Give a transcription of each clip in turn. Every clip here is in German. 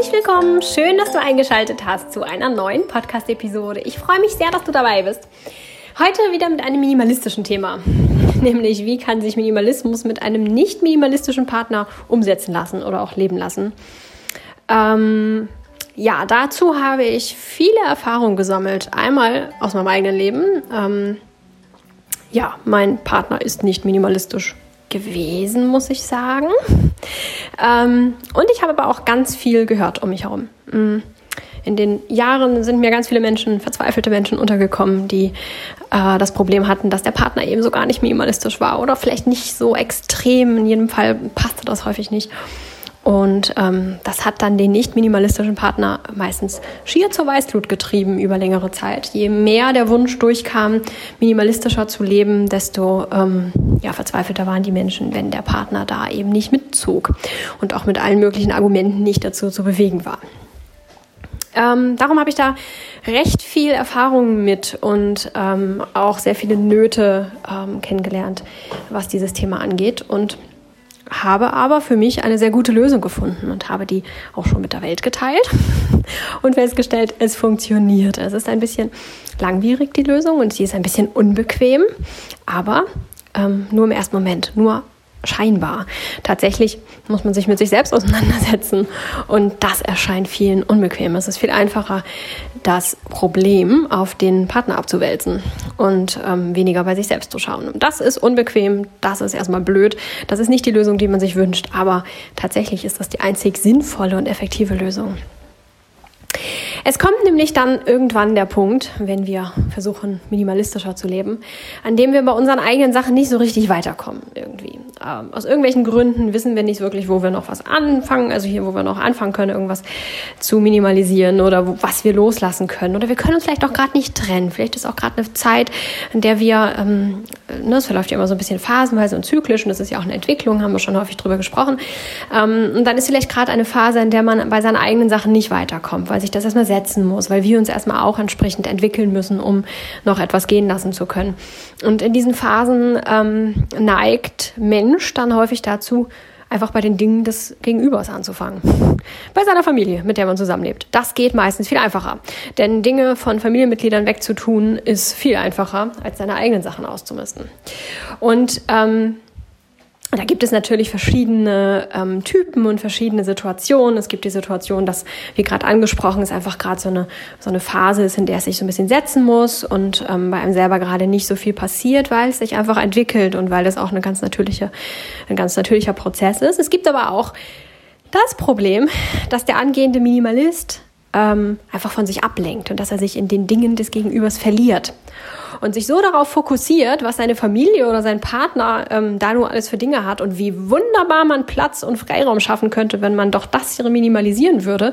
Herzlich willkommen, schön, dass du eingeschaltet hast zu einer neuen Podcast-Episode. Ich freue mich sehr, dass du dabei bist. Heute wieder mit einem minimalistischen Thema, nämlich wie kann sich Minimalismus mit einem nicht minimalistischen Partner umsetzen lassen oder auch leben lassen. Ähm, ja, dazu habe ich viele Erfahrungen gesammelt. Einmal aus meinem eigenen Leben. Ähm, ja, mein Partner ist nicht minimalistisch gewesen, muss ich sagen. Ähm, und ich habe aber auch ganz viel gehört um mich herum. Mm. In den Jahren sind mir ganz viele Menschen, verzweifelte Menschen untergekommen, die äh, das Problem hatten, dass der Partner eben so gar nicht minimalistisch war oder vielleicht nicht so extrem. In jedem Fall passte das häufig nicht. Und ähm, das hat dann den nicht minimalistischen Partner meistens schier zur Weißglut getrieben über längere Zeit. Je mehr der Wunsch durchkam, minimalistischer zu leben, desto ähm, ja, verzweifelter waren die Menschen, wenn der Partner da eben nicht mitzog und auch mit allen möglichen Argumenten nicht dazu zu bewegen war. Ähm, darum habe ich da recht viel Erfahrung mit und ähm, auch sehr viele Nöte ähm, kennengelernt, was dieses Thema angeht. Und habe aber für mich eine sehr gute Lösung gefunden und habe die auch schon mit der Welt geteilt und festgestellt, es funktioniert. Es ist ein bisschen langwierig, die Lösung, und sie ist ein bisschen unbequem, aber ähm, nur im ersten Moment, nur scheinbar. Tatsächlich muss man sich mit sich selbst auseinandersetzen und das erscheint vielen unbequem. Es ist viel einfacher, das Problem auf den Partner abzuwälzen und ähm, weniger bei sich selbst zu schauen. Und das ist unbequem, das ist erstmal blöd, das ist nicht die Lösung, die man sich wünscht, aber tatsächlich ist das die einzig sinnvolle und effektive Lösung. Es kommt nämlich dann irgendwann der Punkt, wenn wir versuchen, minimalistischer zu leben, an dem wir bei unseren eigenen Sachen nicht so richtig weiterkommen irgendwie. Ähm, aus irgendwelchen Gründen wissen wir nicht wirklich, wo wir noch was anfangen, also hier, wo wir noch anfangen können, irgendwas zu minimalisieren oder wo, was wir loslassen können. Oder wir können uns vielleicht auch gerade nicht trennen. Vielleicht ist auch gerade eine Zeit, in der wir, ähm, ne, es verläuft ja immer so ein bisschen phasenweise und zyklisch und das ist ja auch eine Entwicklung, haben wir schon häufig drüber gesprochen. Ähm, und dann ist vielleicht gerade eine Phase, in der man bei seinen eigenen Sachen nicht weiterkommt, weil sich das erstmal setzen muss, weil wir uns erstmal auch entsprechend entwickeln müssen, um noch etwas gehen lassen zu können. Und in diesen Phasen ähm, neigt Mensch dann häufig dazu, einfach bei den Dingen des Gegenübers anzufangen. Bei seiner Familie, mit der man zusammenlebt. Das geht meistens viel einfacher. Denn Dinge von Familienmitgliedern wegzutun, ist viel einfacher, als seine eigenen Sachen auszumisten. Und ähm, da gibt es natürlich verschiedene ähm, Typen und verschiedene Situationen. Es gibt die Situation, dass, wie gerade angesprochen, es einfach gerade so eine, so eine Phase ist, in der es sich so ein bisschen setzen muss und ähm, bei einem selber gerade nicht so viel passiert, weil es sich einfach entwickelt und weil das auch eine ganz natürliche, ein ganz natürlicher Prozess ist. Es gibt aber auch das Problem, dass der angehende Minimalist ähm, einfach von sich ablenkt und dass er sich in den Dingen des Gegenübers verliert und sich so darauf fokussiert, was seine Familie oder sein Partner ähm, da nur alles für Dinge hat und wie wunderbar man Platz und Freiraum schaffen könnte, wenn man doch das hier minimalisieren würde,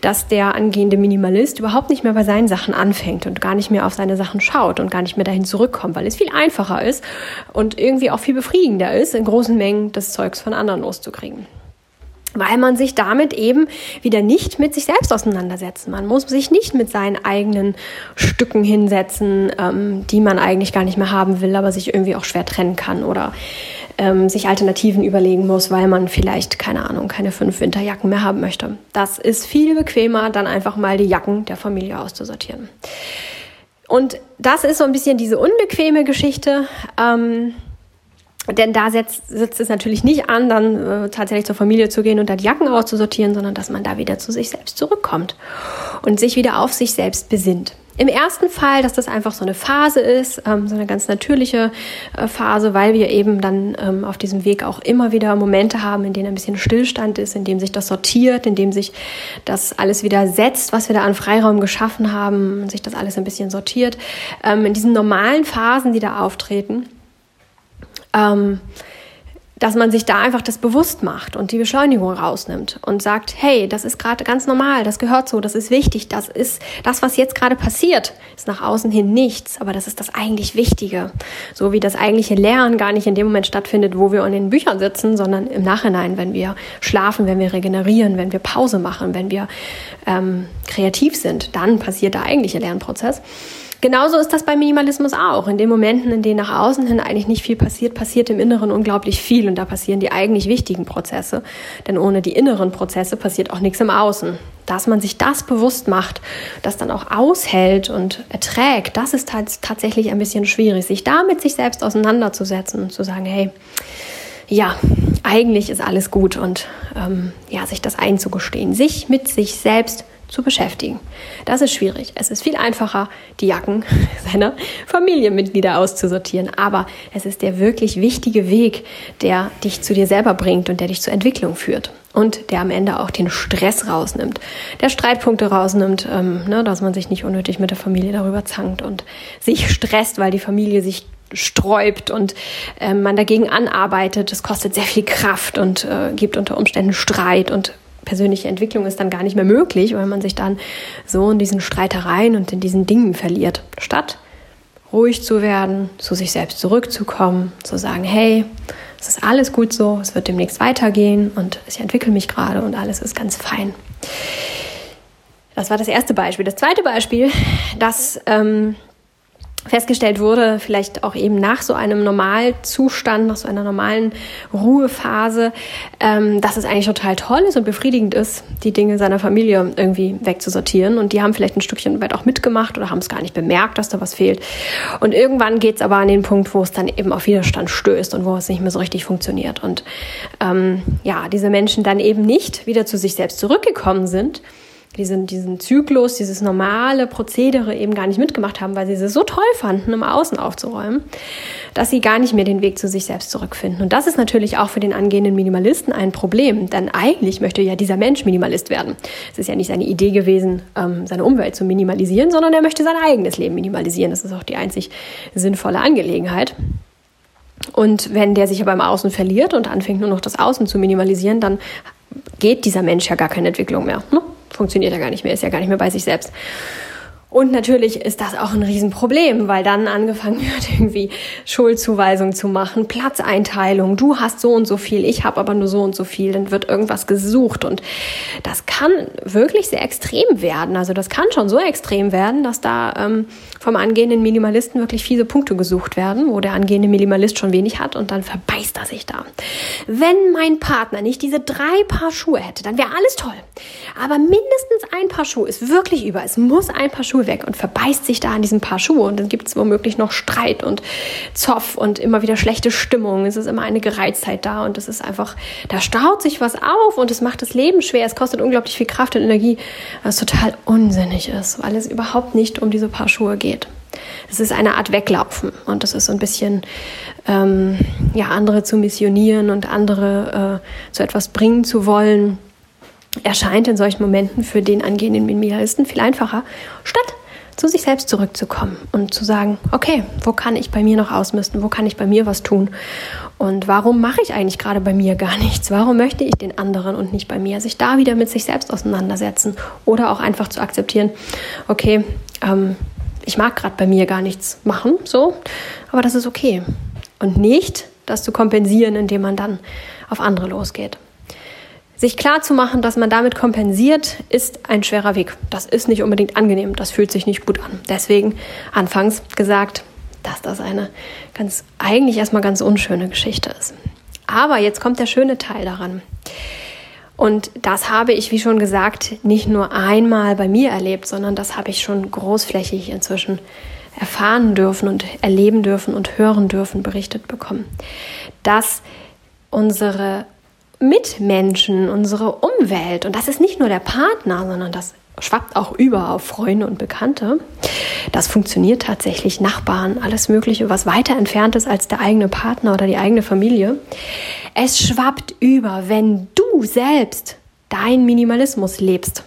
dass der angehende Minimalist überhaupt nicht mehr bei seinen Sachen anfängt und gar nicht mehr auf seine Sachen schaut und gar nicht mehr dahin zurückkommt, weil es viel einfacher ist und irgendwie auch viel befriedigender ist, in großen Mengen das Zeugs von anderen loszukriegen weil man sich damit eben wieder nicht mit sich selbst auseinandersetzen. Man muss sich nicht mit seinen eigenen Stücken hinsetzen, ähm, die man eigentlich gar nicht mehr haben will, aber sich irgendwie auch schwer trennen kann oder ähm, sich Alternativen überlegen muss, weil man vielleicht, keine Ahnung, keine fünf Winterjacken mehr haben möchte. Das ist viel bequemer, dann einfach mal die Jacken der Familie auszusortieren. Und das ist so ein bisschen diese unbequeme Geschichte. Ähm, denn da setzt, setzt es natürlich nicht an, dann äh, tatsächlich zur Familie zu gehen und da die Jacken auszusortieren, sondern dass man da wieder zu sich selbst zurückkommt und sich wieder auf sich selbst besinnt. Im ersten Fall, dass das einfach so eine Phase ist, ähm, so eine ganz natürliche äh, Phase, weil wir eben dann ähm, auf diesem Weg auch immer wieder Momente haben, in denen ein bisschen Stillstand ist, in dem sich das sortiert, in dem sich das alles wieder setzt, was wir da an Freiraum geschaffen haben, sich das alles ein bisschen sortiert. Ähm, in diesen normalen Phasen, die da auftreten, ähm, dass man sich da einfach das bewusst macht und die Beschleunigung rausnimmt und sagt, hey, das ist gerade ganz normal, das gehört so, das ist wichtig, das ist das, was jetzt gerade passiert, ist nach außen hin nichts, aber das ist das eigentlich Wichtige. So wie das eigentliche Lernen gar nicht in dem Moment stattfindet, wo wir in den Büchern sitzen, sondern im Nachhinein, wenn wir schlafen, wenn wir regenerieren, wenn wir Pause machen, wenn wir ähm, kreativ sind, dann passiert der eigentliche Lernprozess. Genauso ist das beim Minimalismus auch. In den Momenten, in denen nach außen hin eigentlich nicht viel passiert, passiert im Inneren unglaublich viel und da passieren die eigentlich wichtigen Prozesse. Denn ohne die inneren Prozesse passiert auch nichts im Außen. Dass man sich das bewusst macht, das dann auch aushält und erträgt, das ist tatsächlich ein bisschen schwierig, sich da mit sich selbst auseinanderzusetzen und zu sagen, hey, ja, eigentlich ist alles gut und ähm, ja, sich das einzugestehen, sich mit sich selbst zu beschäftigen. Das ist schwierig. Es ist viel einfacher, die Jacken seiner Familienmitglieder auszusortieren. Aber es ist der wirklich wichtige Weg, der dich zu dir selber bringt und der dich zur Entwicklung führt. Und der am Ende auch den Stress rausnimmt, der Streitpunkte rausnimmt, ähm, ne, dass man sich nicht unnötig mit der Familie darüber zankt und sich stresst, weil die Familie sich sträubt und äh, man dagegen anarbeitet. Das kostet sehr viel Kraft und äh, gibt unter Umständen Streit und persönliche Entwicklung ist dann gar nicht mehr möglich, weil man sich dann so in diesen Streitereien und in diesen Dingen verliert. Statt ruhig zu werden, zu sich selbst zurückzukommen, zu sagen, hey, es ist alles gut so, es wird demnächst weitergehen und ich entwickle mich gerade und alles ist ganz fein. Das war das erste Beispiel. Das zweite Beispiel, das ähm, festgestellt wurde, vielleicht auch eben nach so einem Normalzustand, nach so einer normalen Ruhephase, ähm, dass es eigentlich total toll ist und befriedigend ist, die Dinge seiner Familie irgendwie wegzusortieren. Und die haben vielleicht ein Stückchen weit auch mitgemacht oder haben es gar nicht bemerkt, dass da was fehlt. Und irgendwann geht es aber an den Punkt, wo es dann eben auf Widerstand stößt und wo es nicht mehr so richtig funktioniert. Und ähm, ja, diese Menschen dann eben nicht wieder zu sich selbst zurückgekommen sind, diesen, diesen Zyklus, dieses normale Prozedere eben gar nicht mitgemacht haben, weil sie es so toll fanden, im Außen aufzuräumen, dass sie gar nicht mehr den Weg zu sich selbst zurückfinden. Und das ist natürlich auch für den angehenden Minimalisten ein Problem, denn eigentlich möchte ja dieser Mensch Minimalist werden. Es ist ja nicht seine Idee gewesen, ähm, seine Umwelt zu minimalisieren, sondern er möchte sein eigenes Leben minimalisieren. Das ist auch die einzig sinnvolle Angelegenheit. Und wenn der sich aber im Außen verliert und anfängt nur noch das Außen zu minimalisieren, dann geht dieser Mensch ja gar keine Entwicklung mehr. Ne? Funktioniert ja gar nicht mehr, ist ja gar nicht mehr bei sich selbst. Und natürlich ist das auch ein Riesenproblem, weil dann angefangen wird, irgendwie Schuldzuweisung zu machen, Platzeinteilung. Du hast so und so viel, ich habe aber nur so und so viel. Dann wird irgendwas gesucht und das kann wirklich sehr extrem werden. Also das kann schon so extrem werden, dass da ähm, vom angehenden Minimalisten wirklich fiese Punkte gesucht werden, wo der angehende Minimalist schon wenig hat und dann verbeißt er sich da. Wenn mein Partner nicht diese drei Paar Schuhe hätte, dann wäre alles toll. Aber mindestens ein Paar Schuhe ist wirklich über. Es muss ein Paar Schuhe weg und verbeißt sich da an diesem Paar Schuhe und dann gibt es womöglich noch Streit und Zoff und immer wieder schlechte Stimmung. Es ist immer eine Gereiztheit da und es ist einfach, da staut sich was auf und es macht das Leben schwer. Es kostet unglaublich viel Kraft und Energie, was total unsinnig ist, weil es überhaupt nicht um diese Paar Schuhe geht. Es ist eine Art Weglaufen und das ist so ein bisschen, ähm, ja, andere zu missionieren und andere äh, zu etwas bringen zu wollen erscheint in solchen Momenten für den angehenden Minimalisten viel einfacher, statt zu sich selbst zurückzukommen und zu sagen, okay, wo kann ich bei mir noch ausmisten, wo kann ich bei mir was tun? Und warum mache ich eigentlich gerade bei mir gar nichts, warum möchte ich den anderen und nicht bei mir, sich da wieder mit sich selbst auseinandersetzen oder auch einfach zu akzeptieren, okay, ähm, ich mag gerade bei mir gar nichts machen, so, aber das ist okay. Und nicht das zu kompensieren, indem man dann auf andere losgeht. Sich klar zu machen, dass man damit kompensiert, ist ein schwerer Weg. Das ist nicht unbedingt angenehm. Das fühlt sich nicht gut an. Deswegen anfangs gesagt, dass das eine ganz, eigentlich erstmal ganz unschöne Geschichte ist. Aber jetzt kommt der schöne Teil daran. Und das habe ich, wie schon gesagt, nicht nur einmal bei mir erlebt, sondern das habe ich schon großflächig inzwischen erfahren dürfen und erleben dürfen und hören dürfen, berichtet bekommen, dass unsere Mitmenschen, unsere Umwelt. Und das ist nicht nur der Partner, sondern das schwappt auch über auf Freunde und Bekannte. Das funktioniert tatsächlich, Nachbarn, alles Mögliche, was weiter entfernt ist als der eigene Partner oder die eigene Familie. Es schwappt über, wenn du selbst dein Minimalismus lebst.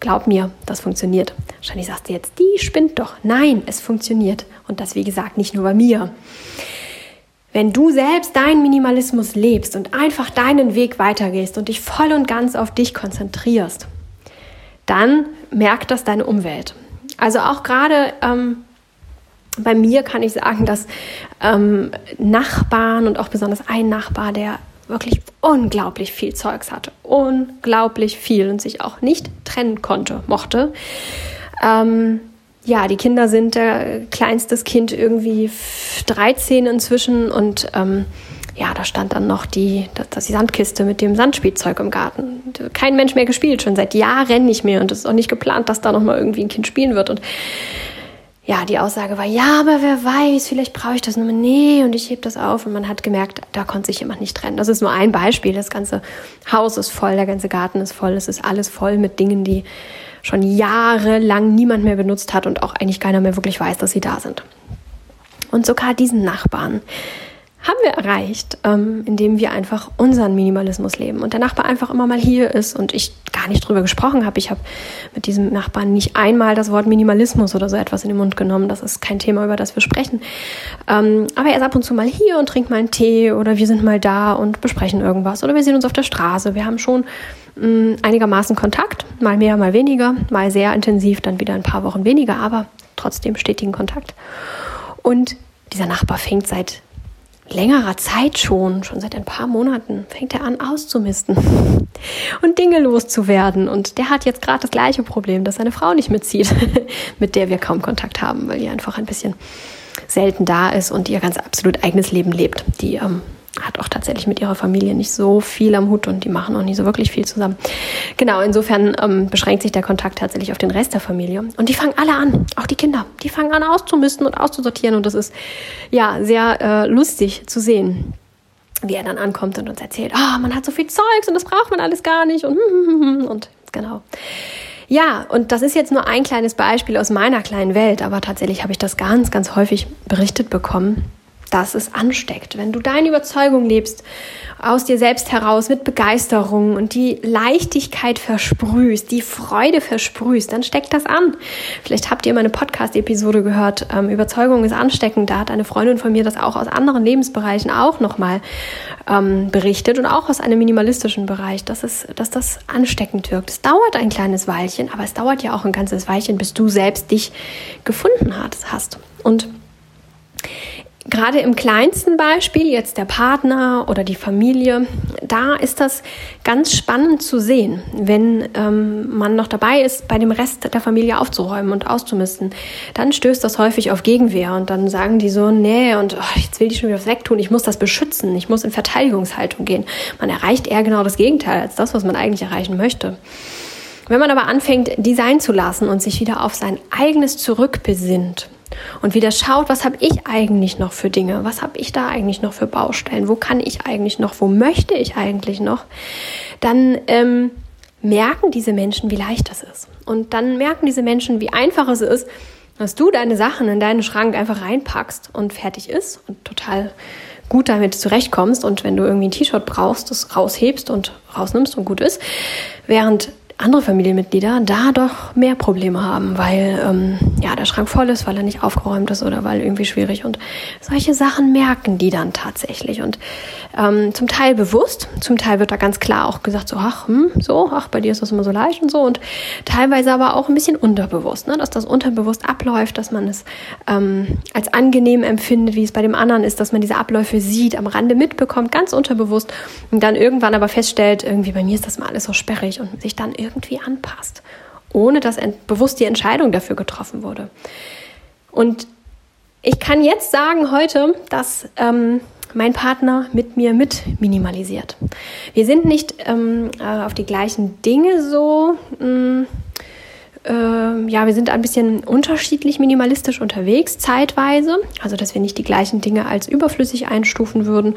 Glaub mir, das funktioniert. Wahrscheinlich sagst du jetzt, die spinnt doch. Nein, es funktioniert. Und das, wie gesagt, nicht nur bei mir. Wenn du selbst deinen Minimalismus lebst und einfach deinen Weg weitergehst und dich voll und ganz auf dich konzentrierst, dann merkt das deine Umwelt. Also auch gerade ähm, bei mir kann ich sagen, dass ähm, Nachbarn und auch besonders ein Nachbar, der wirklich unglaublich viel Zeugs hatte, unglaublich viel und sich auch nicht trennen konnte, mochte, ähm, ja, die Kinder sind der kleinstes Kind irgendwie 13 inzwischen und ähm, ja, da stand dann noch die, das, die Sandkiste mit dem Sandspielzeug im Garten. Kein Mensch mehr gespielt, schon seit Jahren nicht mehr und es ist auch nicht geplant, dass da noch mal irgendwie ein Kind spielen wird und ja, die Aussage war, ja, aber wer weiß, vielleicht brauche ich das nur. Nee, und ich heb das auf. Und man hat gemerkt, da konnte sich jemand nicht trennen. Das ist nur ein Beispiel. Das ganze Haus ist voll, der ganze Garten ist voll. Es ist alles voll mit Dingen, die schon jahrelang niemand mehr benutzt hat und auch eigentlich keiner mehr wirklich weiß, dass sie da sind. Und sogar diesen Nachbarn haben wir erreicht, ähm, indem wir einfach unseren Minimalismus leben und der Nachbar einfach immer mal hier ist und ich gar nicht drüber gesprochen habe. Ich habe mit diesem Nachbarn nicht einmal das Wort Minimalismus oder so etwas in den Mund genommen. Das ist kein Thema, über das wir sprechen. Ähm, aber er ist ab und zu mal hier und trinkt mal einen Tee oder wir sind mal da und besprechen irgendwas oder wir sehen uns auf der Straße. Wir haben schon mh, mm, einigermaßen Kontakt, mal mehr, mal weniger, mal sehr intensiv, dann wieder ein paar Wochen weniger, aber trotzdem stetigen Kontakt. Und dieser Nachbar fängt seit längerer Zeit schon, schon seit ein paar Monaten, fängt er an auszumisten und Dinge loszuwerden. Und der hat jetzt gerade das gleiche Problem, dass seine Frau nicht mitzieht, mit der wir kaum Kontakt haben, weil die einfach ein bisschen selten da ist und ihr ganz absolut eigenes Leben lebt. Die ähm, hat auch tatsächlich mit ihrer Familie nicht so viel am Hut und die machen auch nicht so wirklich viel zusammen. Genau, insofern ähm, beschränkt sich der Kontakt tatsächlich auf den Rest der Familie. Und die fangen alle an, auch die Kinder, die fangen an auszumisten und auszusortieren und das ist ja sehr äh, lustig zu sehen wie er dann ankommt und uns erzählt, oh, man hat so viel Zeugs und das braucht man alles gar nicht und, und genau. Ja, und das ist jetzt nur ein kleines Beispiel aus meiner kleinen Welt, aber tatsächlich habe ich das ganz, ganz häufig berichtet bekommen dass es ansteckt. Wenn du deine Überzeugung lebst, aus dir selbst heraus mit Begeisterung und die Leichtigkeit versprühst, die Freude versprühst, dann steckt das an. Vielleicht habt ihr meine Podcast-Episode gehört, ähm, Überzeugung ist ansteckend. Da hat eine Freundin von mir das auch aus anderen Lebensbereichen auch nochmal ähm, berichtet und auch aus einem minimalistischen Bereich, dass, es, dass das ansteckend wirkt. Es dauert ein kleines Weilchen, aber es dauert ja auch ein ganzes Weilchen, bis du selbst dich gefunden hast. Und Gerade im kleinsten Beispiel, jetzt der Partner oder die Familie, da ist das ganz spannend zu sehen, wenn ähm, man noch dabei ist, bei dem Rest der Familie aufzuräumen und auszumisten. Dann stößt das häufig auf Gegenwehr und dann sagen die so, nee, und oh, jetzt will die schon wieder was wegtun, ich muss das beschützen, ich muss in Verteidigungshaltung gehen. Man erreicht eher genau das Gegenteil als das, was man eigentlich erreichen möchte. Wenn man aber anfängt, die sein zu lassen und sich wieder auf sein eigenes zurückbesinnt, und wieder schaut, was habe ich eigentlich noch für Dinge, was habe ich da eigentlich noch für Baustellen, wo kann ich eigentlich noch, wo möchte ich eigentlich noch, dann ähm, merken diese Menschen, wie leicht das ist. Und dann merken diese Menschen, wie einfach es ist, dass du deine Sachen in deinen Schrank einfach reinpackst und fertig ist und total gut damit zurechtkommst. Und wenn du irgendwie ein T-Shirt brauchst, das raushebst und rausnimmst und gut ist, während andere Familienmitglieder da doch mehr Probleme haben, weil ähm, ja der Schrank voll ist, weil er nicht aufgeräumt ist oder weil irgendwie schwierig. Und solche Sachen merken die dann tatsächlich. Und ähm, zum Teil bewusst, zum Teil wird da ganz klar auch gesagt, so, ach, hm, so, ach, bei dir ist das immer so leicht und so. Und teilweise aber auch ein bisschen unterbewusst, ne? dass das unterbewusst abläuft, dass man es ähm, als angenehm empfindet, wie es bei dem anderen ist, dass man diese Abläufe sieht, am Rande mitbekommt, ganz unterbewusst und dann irgendwann aber feststellt, irgendwie bei mir ist das mal alles so sperrig und sich dann irgendwie anpasst, ohne dass bewusst die Entscheidung dafür getroffen wurde. Und ich kann jetzt sagen heute, dass ähm, mein Partner mit mir mit minimalisiert. Wir sind nicht ähm, äh, auf die gleichen Dinge so. Mh, mm, äh, ja, wir sind ein bisschen unterschiedlich minimalistisch unterwegs, zeitweise. Also, dass wir nicht die gleichen Dinge als überflüssig einstufen würden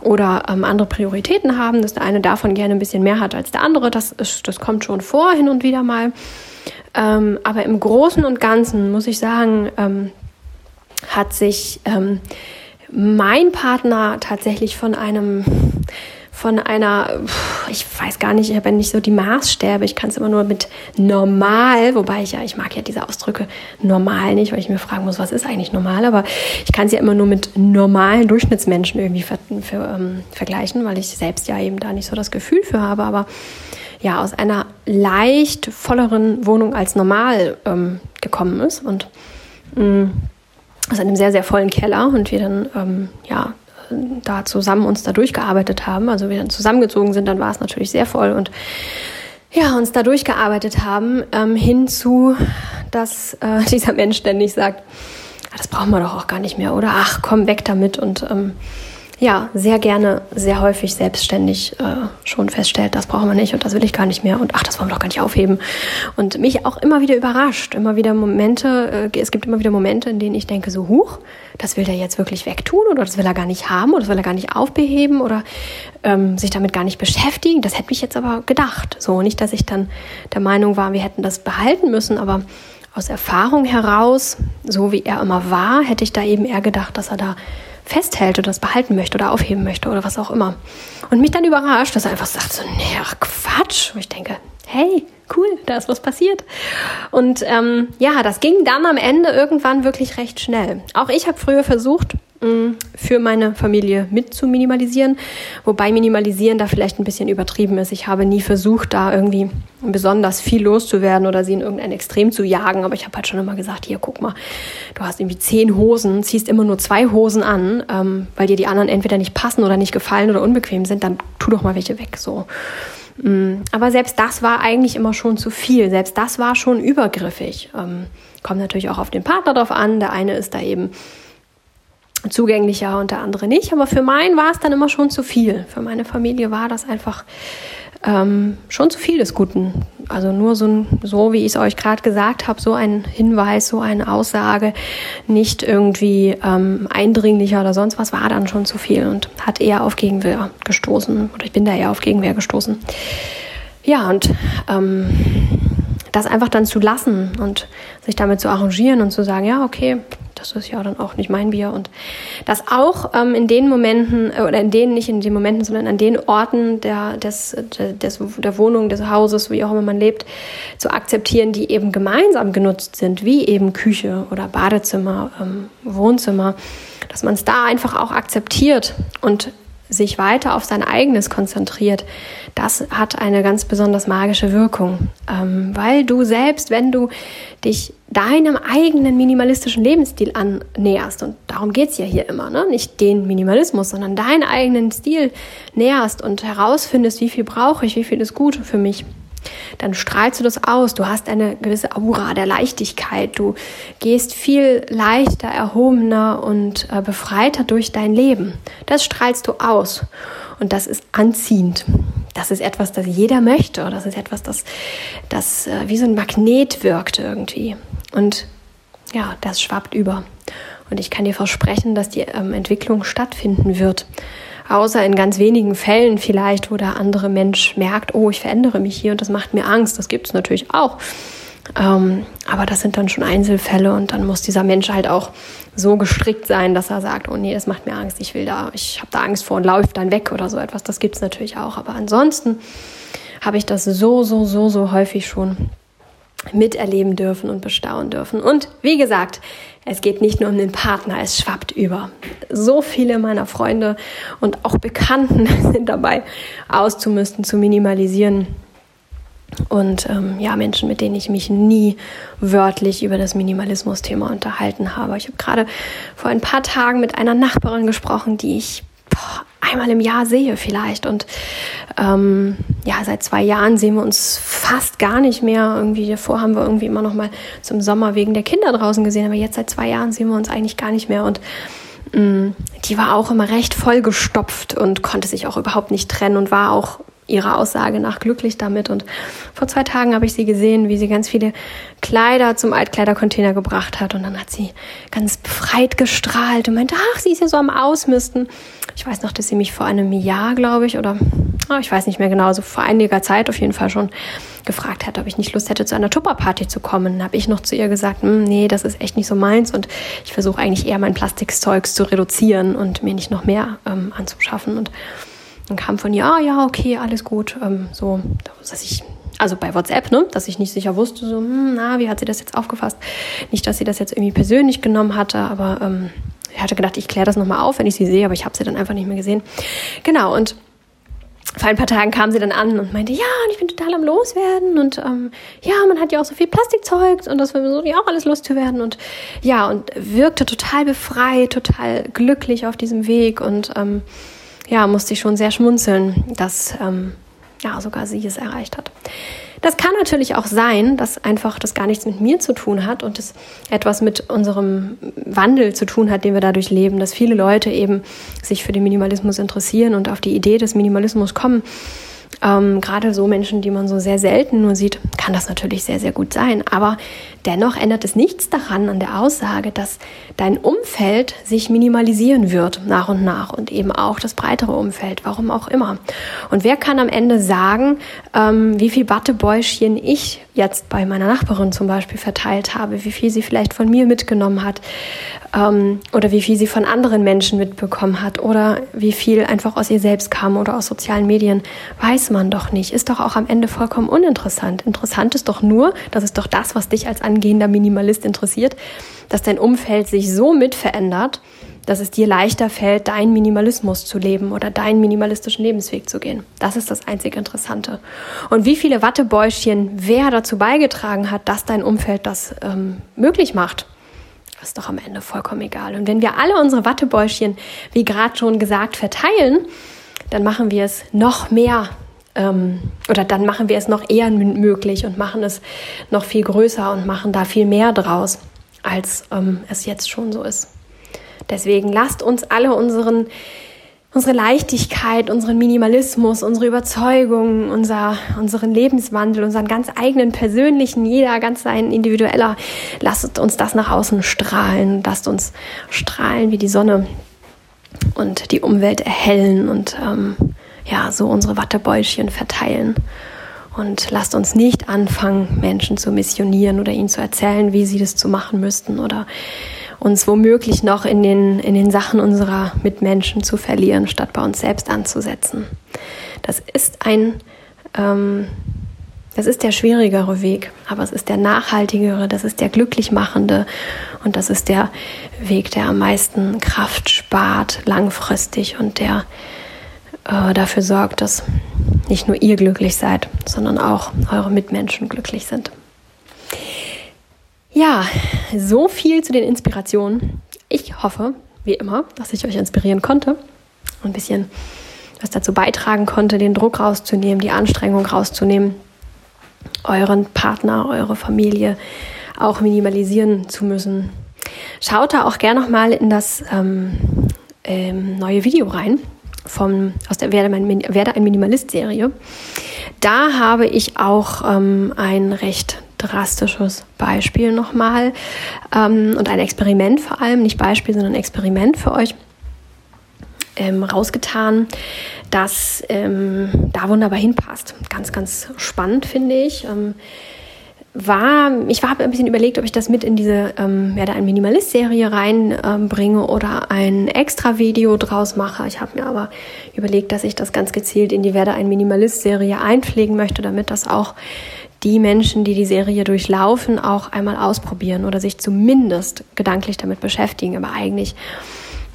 oder ähm, andere Prioritäten haben, dass der eine davon gerne ein bisschen mehr hat als der andere. Das, ist, das kommt schon vor, hin und wieder mal. Ähm, aber im Großen und Ganzen muss ich sagen, ähm, hat sich ähm, mein Partner tatsächlich von einem von einer, ich weiß gar nicht, ich habe ja nicht so die Maßstäbe, ich kann es immer nur mit normal, wobei ich ja, ich mag ja diese Ausdrücke normal nicht, weil ich mir fragen muss, was ist eigentlich normal, aber ich kann es ja immer nur mit normalen Durchschnittsmenschen irgendwie ver, für, ähm, vergleichen, weil ich selbst ja eben da nicht so das Gefühl für habe, aber ja, aus einer leicht volleren Wohnung als normal ähm, gekommen ist und mh, mm, aus einem sehr, sehr vollen Keller und wir dann, ähm, ja, da zusammen uns da durchgearbeitet haben, also wir dann zusammengezogen sind, dann war es natürlich sehr voll und ja, uns da durchgearbeitet haben, ähm, hin zu, dass äh, dieser Mensch ständig sagt, ah, das brauchen wir doch auch gar nicht mehr oder? Ach, komm weg damit. Und ähm, ja, sehr gerne, sehr häufig selbstständig äh, schon feststellt, das brauchen wir nicht und das will ich gar nicht mehr und ach, das wollen wir doch gar nicht aufheben. Und mich auch immer wieder überrascht, immer wieder Momente, äh, es gibt immer wieder Momente, in denen ich denke, so huch, das will der jetzt wirklich wegtun oder das will er gar nicht haben oder das will er gar nicht aufbeheben oder ähm, sich damit gar nicht beschäftigen. Das hätte ich jetzt aber gedacht. So, nicht, dass ich dann der Meinung war, wir hätten das behalten müssen, aber aus Erfahrung heraus, so wie er immer war, hätte ich da eben eher gedacht, dass er da festhält oder das behalten möchte oder aufheben möchte oder was auch immer. Und mich dann überrascht, dass er einfach sagt so, nee, Quatsch. Und ich denke, hey, cool, da ist was passiert. Und ähm, ja, das ging dann am Ende irgendwann wirklich recht schnell. Auch ich habe früher versucht, für meine Familie mit zu minimalisieren, wobei minimalisieren da vielleicht ein bisschen übertrieben ist. Ich habe nie versucht, da irgendwie besonders viel loszuwerden oder sie in irgendein Extrem zu jagen, aber ich habe halt schon immer gesagt, hier guck mal, du hast irgendwie zehn Hosen, ziehst immer nur zwei Hosen an, ähm, weil dir die anderen entweder nicht passen oder nicht gefallen oder unbequem sind, dann tu doch mal welche weg. So. Mm, aber selbst das war eigentlich immer schon zu viel. Selbst das war schon übergriffig. Ähm, kommt natürlich auch auf den Partner drauf an. Der eine ist da eben zugänglicher und der andere nicht. Aber für meinen war es dann immer schon zu viel. Für meine Familie war das einfach ähm, schon zu viel des Guten. Also nur so, so wie ich es euch gerade gesagt habe, so ein Hinweis, so eine Aussage, nicht irgendwie ähm, eindringlicher oder sonst was, war dann schon zu viel und hat eher auf Gegenwehr gestoßen. Oder ich bin da eher auf Gegenwehr gestoßen. Ja, und ähm, das einfach dann zu lassen und sich damit zu arrangieren und zu sagen, ja, okay, das ist ja dann auch nicht mein Bier. Und das auch ähm, in den Momenten, äh, oder in denen, nicht in den Momenten, sondern an den Orten der, des, des, der Wohnung, des Hauses, wie auch immer man lebt, zu akzeptieren, die eben gemeinsam genutzt sind, wie eben Küche oder Badezimmer, ähm, Wohnzimmer, dass man es da einfach auch akzeptiert und sich weiter auf sein eigenes konzentriert, das hat eine ganz besonders magische Wirkung, ähm, weil du selbst, wenn du dich deinem eigenen minimalistischen Lebensstil annäherst, und darum geht es ja hier immer, ne? nicht den Minimalismus, sondern deinen eigenen Stil näherst und herausfindest, wie viel brauche ich, wie viel ist gut für mich, dann strahlst du das aus. Du hast eine gewisse Aura der Leichtigkeit. Du gehst viel leichter, erhobener und äh, befreiter durch dein Leben. Das strahlst du aus. Und das ist anziehend. Das ist etwas, das jeder möchte. Das ist etwas, das, das äh, wie so ein Magnet wirkt irgendwie. Und ja, das schwappt über. Und ich kann dir versprechen, dass die ähm, Entwicklung stattfinden wird außer in ganz wenigen Fällen vielleicht, wo der andere Mensch merkt, oh, ich verändere mich hier und das macht mir Angst. Das gibt es natürlich auch. Ähm, aber das sind dann schon Einzelfälle und dann muss dieser Mensch halt auch so gestrickt sein, dass er sagt, oh nee, das macht mir Angst, ich will da, ich habe da Angst vor und laufe dann weg oder so etwas. Das gibt es natürlich auch. Aber ansonsten habe ich das so, so, so, so häufig schon miterleben dürfen und bestaunen dürfen. Und wie gesagt, es geht nicht nur um den Partner, es schwappt über. So viele meiner Freunde und auch Bekannten sind dabei, auszumisten, zu minimalisieren. Und ähm, ja, Menschen, mit denen ich mich nie wörtlich über das Minimalismus-Thema unterhalten habe. Ich habe gerade vor ein paar Tagen mit einer Nachbarin gesprochen, die ich einmal im Jahr sehe vielleicht. Und ähm, ja, seit zwei Jahren sehen wir uns fast gar nicht mehr. Irgendwie davor haben wir irgendwie immer noch mal zum Sommer wegen der Kinder draußen gesehen, aber jetzt seit zwei Jahren sehen wir uns eigentlich gar nicht mehr. Und mh, mm, die war auch immer recht vollgestopft und konnte sich auch überhaupt nicht trennen und war auch ihrer Aussage nach glücklich damit. Und vor zwei Tagen habe ich sie gesehen, wie sie ganz viele Kleider zum Altkleidercontainer gebracht hat. Und dann hat sie ganz befreit gestrahlt und meinte, ach, sie ist ja so am Ausmisten. Ich weiß noch, dass sie mich vor einem Jahr, glaube ich, oder oh, ich weiß nicht mehr genau, so vor einiger Zeit auf jeden Fall schon gefragt hat, ob ich nicht Lust hätte, zu einer Tupperparty zu kommen. Dann habe ich noch zu ihr gesagt, hm, nee, das ist echt nicht so meins und ich versuche eigentlich eher mein Plastikzeugs zu reduzieren und mir nicht noch mehr ähm, anzuschaffen. Und dann kam von ihr, ah ja, okay, alles gut. Ähm, so, dass ich also bei WhatsApp, ne, dass ich nicht sicher wusste, so, hm, na, wie hat sie das jetzt aufgefasst? Nicht, dass sie das jetzt irgendwie persönlich genommen hatte, aber ähm, ich hatte gedacht, ich kläre das nochmal auf, wenn ich sie sehe, aber ich habe sie dann einfach nicht mehr gesehen. Genau, und vor ein paar Tagen kam sie dann an und meinte, ja, und ich bin total am Loswerden und ähm, ja, man hat ja auch so viel Plastikzeug und das versuche ich auch alles loszuwerden und ja, und wirkte total befreit, total glücklich auf diesem Weg und ähm, ja, musste ich schon sehr schmunzeln, dass ähm, ja, sogar sie es erreicht hat. Das kann natürlich auch sein, dass einfach das gar nichts mit mir zu tun hat und es etwas mit unserem Wandel zu tun hat, den wir dadurch leben, dass viele Leute eben sich für den Minimalismus interessieren und auf die Idee des Minimalismus kommen. Ähm, Gerade so Menschen, die man so sehr selten nur sieht, kann das natürlich sehr, sehr gut sein. Aber dennoch ändert es nichts daran an der Aussage, dass dein Umfeld sich minimalisieren wird nach und nach und eben auch das breitere Umfeld, warum auch immer. Und wer kann am Ende sagen, ähm, wie viel Wattebäuschen ich jetzt bei meiner Nachbarin zum Beispiel verteilt habe, wie viel sie vielleicht von mir mitgenommen hat ähm, oder wie viel sie von anderen Menschen mitbekommen hat oder wie viel einfach aus ihr selbst kam oder aus sozialen Medien, weiß man doch nicht. Ist doch auch am Ende vollkommen uninteressant. Interessant ist doch nur, das ist doch das, was dich als angehender Minimalist interessiert, dass dein Umfeld sich so mit verändert, dass es dir leichter fällt, deinen Minimalismus zu leben oder deinen minimalistischen Lebensweg zu gehen. Das ist das einzig Interessante. Und wie viele Wattebäuschen wer dazu beigetragen hat, dass dein Umfeld das ähm, möglich macht, ist doch am Ende vollkommen egal. Und wenn wir alle unsere Wattebäuschen, wie gerade schon gesagt, verteilen, dann machen wir es noch mehr ähm, oder dann machen wir es noch eher möglich und machen es noch viel größer und machen da viel mehr draus, als ähm, es jetzt schon so ist. Deswegen lasst uns alle unseren, unsere Leichtigkeit, unseren Minimalismus, unsere Überzeugungen, unser, unseren Lebenswandel, unseren ganz eigenen persönlichen, jeder ganz sein individueller, lasst uns das nach außen strahlen, lasst uns strahlen wie die Sonne und die Umwelt erhellen und ähm, ja, so unsere Wattebäuschen verteilen. Und lasst uns nicht anfangen, Menschen zu missionieren oder ihnen zu erzählen, wie sie das zu machen müssten oder uns womöglich noch in den, in den Sachen unserer Mitmenschen zu verlieren, statt bei uns selbst anzusetzen. Das ist ein, ähm, das ist der schwierigere Weg, aber es ist der nachhaltigere, das ist der glücklich machende und das ist der Weg, der am meisten Kraft spart, langfristig und der äh, dafür sorgt, dass nicht nur ihr glücklich seid, sondern auch eure Mitmenschen glücklich sind. Ja, so viel zu den Inspirationen. Ich hoffe, wie immer, dass ich euch inspirieren konnte und ein bisschen was dazu beitragen konnte, den Druck rauszunehmen, die Anstrengung rauszunehmen, euren Partner, eure Familie auch minimalisieren zu müssen. Schaut da auch gerne noch mal in das ähm, ähm, neue Video rein vom, aus der Werde, mein, Werde ein Minimalist-Serie. Da habe ich auch ähm, ein recht drastisches Beispiel nochmal ähm, und ein Experiment vor allem, nicht Beispiel, sondern Experiment für euch ähm, rausgetan, das ähm, da wunderbar hinpasst. Ganz, ganz spannend finde ich. War, ich habe ein bisschen überlegt, ob ich das mit in diese ähm, werde ein Minimalist-Serie reinbringe ähm, oder ein extra Video draus mache. Ich habe mir aber überlegt, dass ich das ganz gezielt in die werde ein Minimalist-Serie einpflegen möchte, damit das auch die Menschen, die die Serie durchlaufen, auch einmal ausprobieren oder sich zumindest gedanklich damit beschäftigen. Aber eigentlich,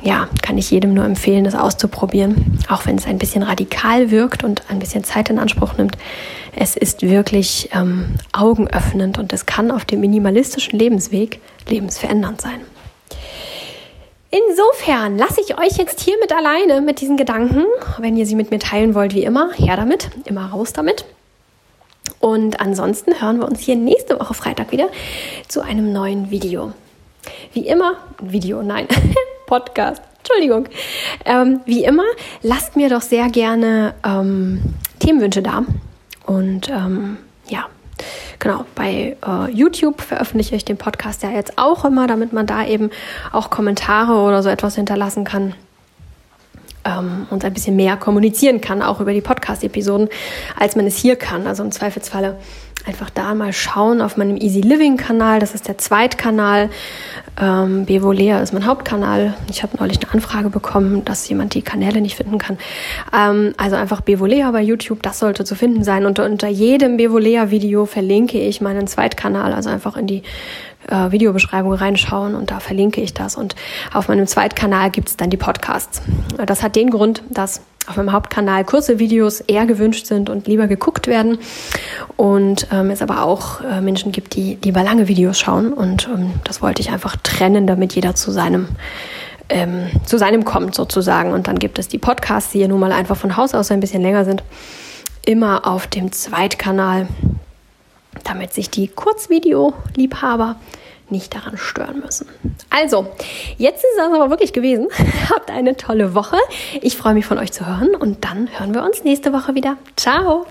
ja, kann ich jedem nur empfehlen, das auszuprobieren, auch wenn es ein bisschen radikal wirkt und ein bisschen Zeit in Anspruch nimmt. Es ist wirklich ähm, augenöffnend und es kann auf dem minimalistischen Lebensweg lebensverändernd sein. Insofern lasse ich euch jetzt hier mit alleine mit diesen Gedanken. Wenn ihr sie mit mir teilen wollt, wie immer, her damit, immer raus damit. Und ansonsten hören wir uns hier nächste Woche Freitag wieder zu einem neuen Video. Wie immer, Video, nein, Podcast. Entschuldigung. Ähm, wie immer, lasst mir doch sehr gerne ähm, Themenwünsche da. Und ähm, ja, genau, bei äh, YouTube veröffentliche ich den Podcast ja jetzt auch immer, damit man da eben auch Kommentare oder so etwas hinterlassen kann ähm, und ein bisschen mehr kommunizieren kann, auch über die Podcast-Episoden, als man es hier kann. Also im Zweifelsfalle einfach da mal schauen auf meinem Easy Living Kanal. Das ist der Zweitkanal. Ähm, Bevolea ist mein Hauptkanal. Ich habe neulich eine Anfrage bekommen, dass jemand die Kanäle nicht finden kann. Ähm, also einfach Bevolea bei YouTube, das sollte zu finden sein. Und unter jedem Bevolea Video verlinke ich meinen Zweitkanal, also einfach in die äh, Videobeschreibung reinschauen und da verlinke ich das. Und auf meinem Zweitkanal gibt es dann die Podcasts. Das hat den Grund, dass auf meinem Hauptkanal kurze Videos eher gewünscht sind und lieber geguckt werden. Und ähm, es aber auch äh, Menschen gibt, die lieber lange Videos schauen. Und ähm, das wollte ich einfach trennen, damit jeder zu seinem ähm, zu seinem kommt sozusagen. Und dann gibt es die Podcasts, die ja nun mal einfach von Haus aus ein bisschen länger sind, immer auf dem Zweitkanal damit sich die Kurzvideo-Liebhaber nicht daran stören müssen. Also, jetzt ist es aber wirklich gewesen. Habt eine tolle Woche. Ich freue mich von euch zu hören und dann hören wir uns nächste Woche wieder. Ciao!